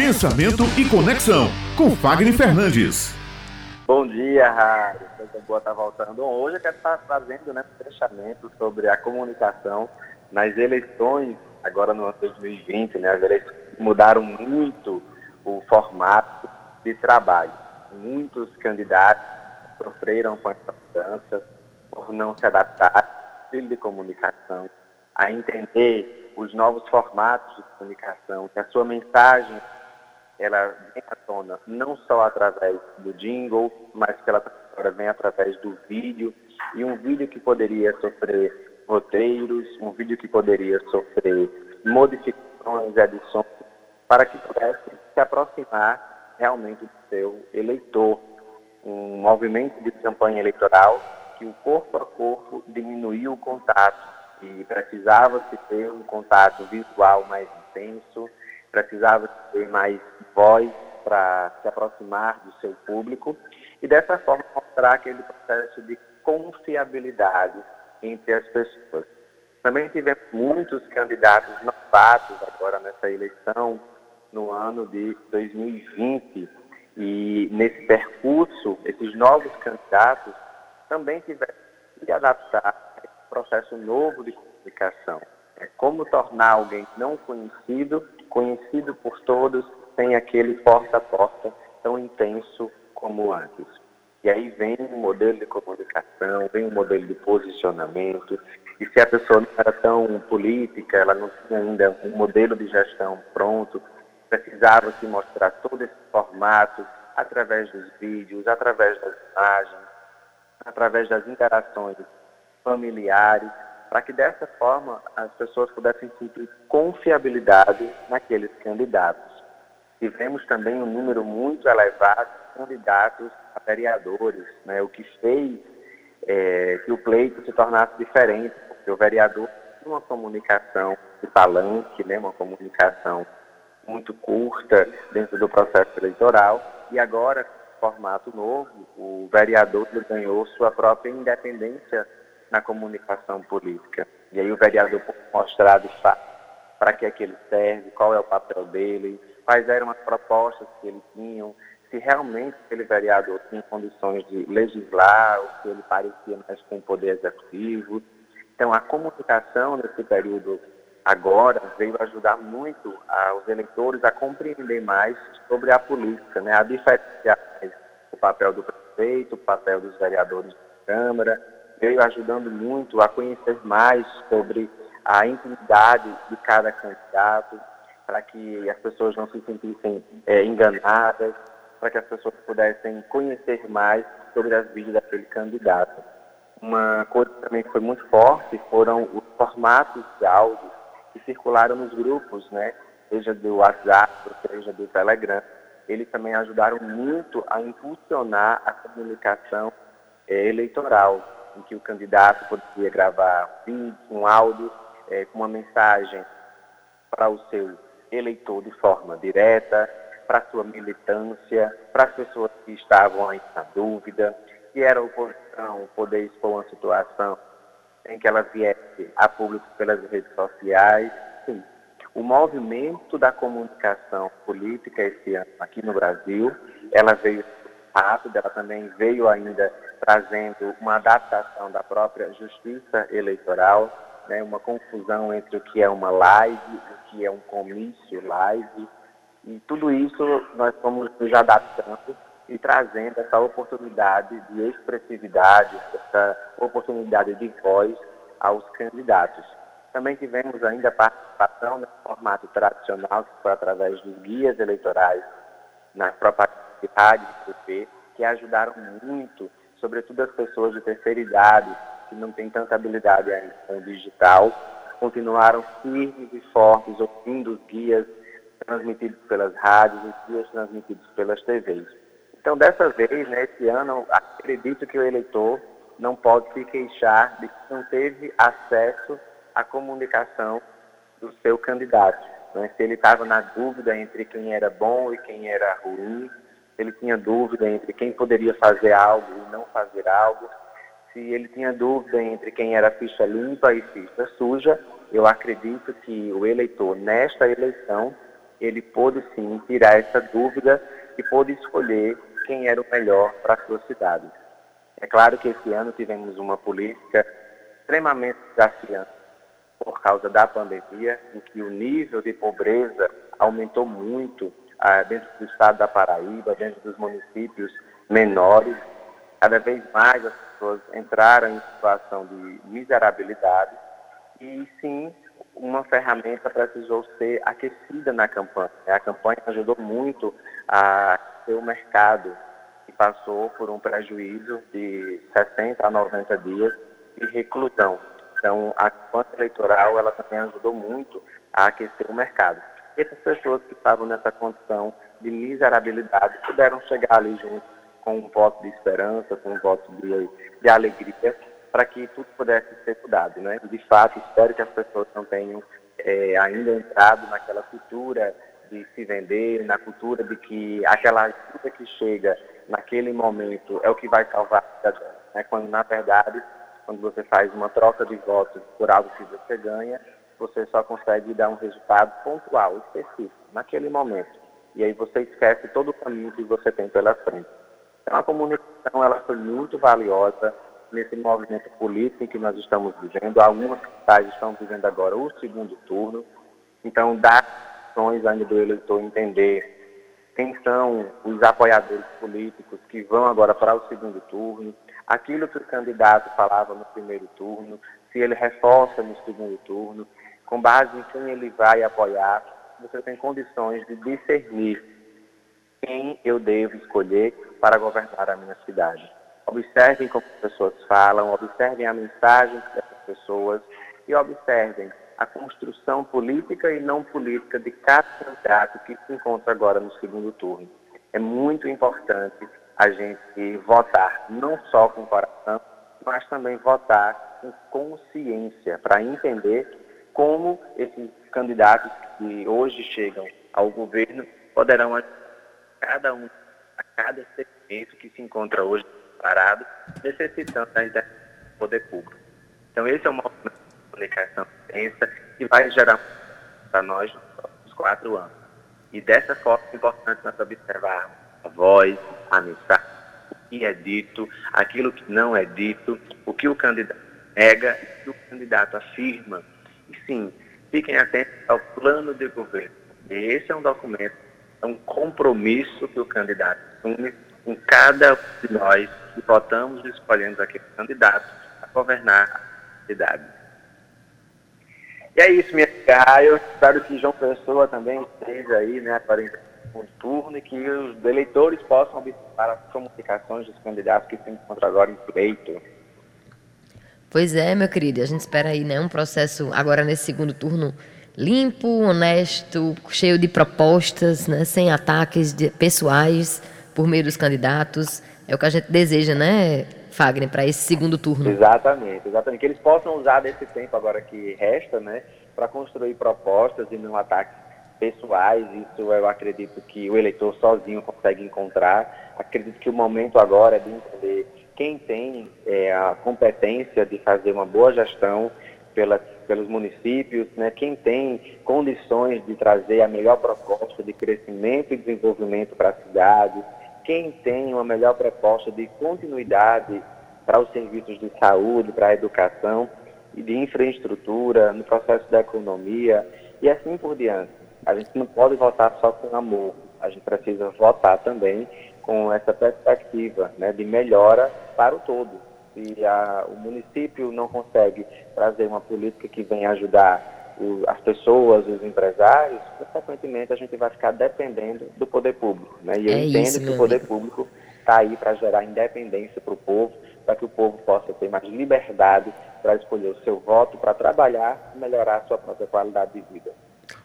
Pensamento e Conexão, com Fagner Fernandes. Bom dia, Rádio. Boa estar tá voltando. Hoje eu quero estar fazendo né, um fechamento sobre a comunicação nas eleições, agora no ano 2020, né? As eleições mudaram muito o formato de trabalho. Muitos candidatos sofreram com essa mudança por não se adaptar ao estilo de comunicação, a entender os novos formatos de comunicação, que a sua mensagem ela vem à tona não só através do jingle, mas que ela agora vem através do vídeo, e um vídeo que poderia sofrer roteiros, um vídeo que poderia sofrer modificações, edições, para que pudesse se aproximar realmente do seu eleitor. Um movimento de campanha eleitoral que o corpo a corpo diminuiu o contato e precisava se ter um contato visual mais intenso, precisava ter mais voz para se aproximar do seu público e dessa forma mostrar aquele processo de confiabilidade entre as pessoas. Também tivemos muitos candidatos novatos agora nessa eleição, no ano de 2020, e nesse percurso, esses novos candidatos também tiveram que se adaptar a esse processo novo de comunicação. É como tornar alguém não conhecido conhecido por todos, sem aquele porta a porta tão intenso como antes. E aí vem um modelo de comunicação, vem um modelo de posicionamento, e se a pessoa não era tão política, ela não tinha ainda um modelo de gestão pronto, precisava se mostrar todo esse formato através dos vídeos, através das imagens, através das interações familiares, para que dessa forma as pessoas pudessem sentir confiabilidade naqueles candidatos. Tivemos também um número muito elevado de candidatos a vereadores, né, o que fez é, que o pleito se tornasse diferente, porque o vereador tinha uma comunicação de palanque, né, uma comunicação muito curta dentro do processo eleitoral, e agora, formato novo, o vereador ganhou sua própria independência na comunicação política. E aí o vereador mostrar de fato para que é que ele serve, qual é o papel dele, quais eram as propostas que ele tinha, se realmente aquele vereador tinha condições de legislar, ou se ele parecia mais com o poder executivo. Então a comunicação nesse período agora veio ajudar muito aos eleitores a compreender mais sobre a política, né? a diferenciar o papel do prefeito, o papel dos vereadores da Câmara, veio ajudando muito a conhecer mais sobre a intimidade de cada candidato, para que as pessoas não se sentissem é, enganadas, para que as pessoas pudessem conhecer mais sobre as vidas daquele candidato. Uma coisa também que foi muito forte foram os formatos de áudio que circularam nos grupos, né? seja do WhatsApp, seja do Telegram. Eles também ajudaram muito a impulsionar a comunicação é, eleitoral em que o candidato poderia gravar um vídeo, um áudio é, com uma mensagem para o seu eleitor de forma direta, para a sua militância, para as pessoas que estavam aí na dúvida, que era oposição poder expor uma situação em que ela viesse a público pelas redes sociais. Sim. O movimento da comunicação política esse ano aqui no Brasil, ela veio rápido, ela também veio ainda trazendo uma adaptação da própria justiça eleitoral, né, uma confusão entre o que é uma live, o que é um comício live, e tudo isso nós fomos nos adaptando e trazendo essa oportunidade de expressividade, essa oportunidade de voz aos candidatos. Também tivemos ainda participação no formato tradicional, que foi através dos guias eleitorais na propaganda de rádio e TV, que ajudaram muito, sobretudo as pessoas de terceira idade, que não têm tanta habilidade ainda com o digital, continuaram firmes e fortes, ouvindo os guias transmitidos pelas rádios, os guias transmitidos pelas TVs. Então, dessa vez, né, esse ano, acredito que o eleitor não pode se queixar de que não teve acesso à comunicação do seu candidato. Né? Se ele estava na dúvida entre quem era bom e quem era ruim, ele tinha dúvida entre quem poderia fazer algo e não fazer algo, se ele tinha dúvida entre quem era ficha limpa e ficha suja, eu acredito que o eleitor, nesta eleição, ele pôde sim tirar essa dúvida e pôde escolher quem era o melhor para a sua cidade. É claro que esse ano tivemos uma política extremamente desafiante por causa da pandemia, em que o nível de pobreza aumentou muito ah, dentro do estado da Paraíba, dentro dos municípios menores. Cada vez mais as pessoas entraram em situação de miserabilidade e sim uma ferramenta precisou ser aquecida na campanha. A campanha ajudou muito a ter o mercado que passou por um prejuízo de 60 a 90 dias de reclusão. Então, a campanha eleitoral ela também ajudou muito a aquecer o mercado. Essas pessoas que estavam nessa condição de miserabilidade puderam chegar ali junto com um voto de esperança, com um voto de, de alegria, para que tudo pudesse ser mudado. Né? De fato, espero que as pessoas não tenham é, ainda entrado naquela cultura de se vender, na cultura de que aquela ajuda que chega naquele momento é o que vai salvar a vida dela. Né? Quando, na verdade, quando você faz uma troca de votos por algo que você ganha, você só consegue dar um resultado pontual, específico, naquele momento. E aí você esquece todo o caminho que você tem pela frente. Então a comunicação ela foi muito valiosa nesse movimento político que nós estamos vivendo. Algumas cidades estão vivendo agora o segundo turno. Então dá opções ainda do eleitor entender quem são os apoiadores políticos que vão agora para o segundo turno, aquilo que o candidato falava no primeiro turno, se ele reforça no segundo turno, com base em quem ele vai apoiar, você tem condições de discernir quem eu devo escolher para governar a minha cidade. Observem como as pessoas falam, observem a mensagem dessas pessoas e observem a construção política e não política de cada candidato que se encontra agora no segundo turno. É muito importante a gente votar não só com coração, mas também votar com consciência, para entender como esses candidatos que hoje chegam ao governo poderão cada um, a cada segmento que se encontra hoje parado, necessitando da internet do poder público. Então esse é o movimento de comunicação intensa que vai gerar para nós nos quatro anos. E dessa forma é importante nós observarmos a voz, a mensagem, o que é dito, aquilo que não é dito, o que o candidato nega e o que o candidato afirma. E sim, fiquem atentos ao plano de governo. Esse é um documento, é um compromisso que o candidato assume com cada um de nós que votamos e escolhemos aquele candidato a governar a cidade. E é isso, minha amiga. Eu espero que João Pessoa também esteja aí, né, para o turno e que os eleitores possam observar as comunicações dos candidatos que se encontram agora em pleito. Pois é, meu querido. A gente espera aí, né, um processo agora nesse segundo turno limpo, honesto, cheio de propostas, né, sem ataques de, pessoais por meio dos candidatos. É o que a gente deseja, né, Fagner, para esse segundo turno. Exatamente, exatamente. Que eles possam usar desse tempo agora que resta, né, para construir propostas e não ataques pessoais. Isso eu acredito que o eleitor sozinho consegue encontrar. Acredito que o momento agora é de entender quem tem é, a competência de fazer uma boa gestão pela, pelos municípios, né, quem tem condições de trazer a melhor proposta de crescimento e desenvolvimento para a cidade, quem tem uma melhor proposta de continuidade para os serviços de saúde, para a educação e de infraestrutura, no processo da economia e assim por diante. A gente não pode votar só com amor, a gente precisa votar também com essa perspectiva né, de melhora para o todo. Se a, o município não consegue trazer uma política que venha ajudar as pessoas, os empresários, consequentemente a gente vai ficar dependendo do poder público. Né? E eu é entendo isso, que o poder amigo. público está aí para gerar independência para o povo, para que o povo possa ter mais liberdade para escolher o seu voto, para trabalhar e melhorar a sua própria qualidade de vida.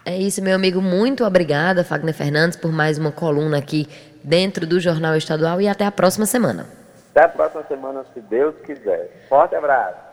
É isso, meu amigo. Muito obrigada, Fagner Fernandes, por mais uma coluna aqui dentro do Jornal Estadual e até a próxima semana. Até a próxima semana, se Deus quiser. Forte abraço.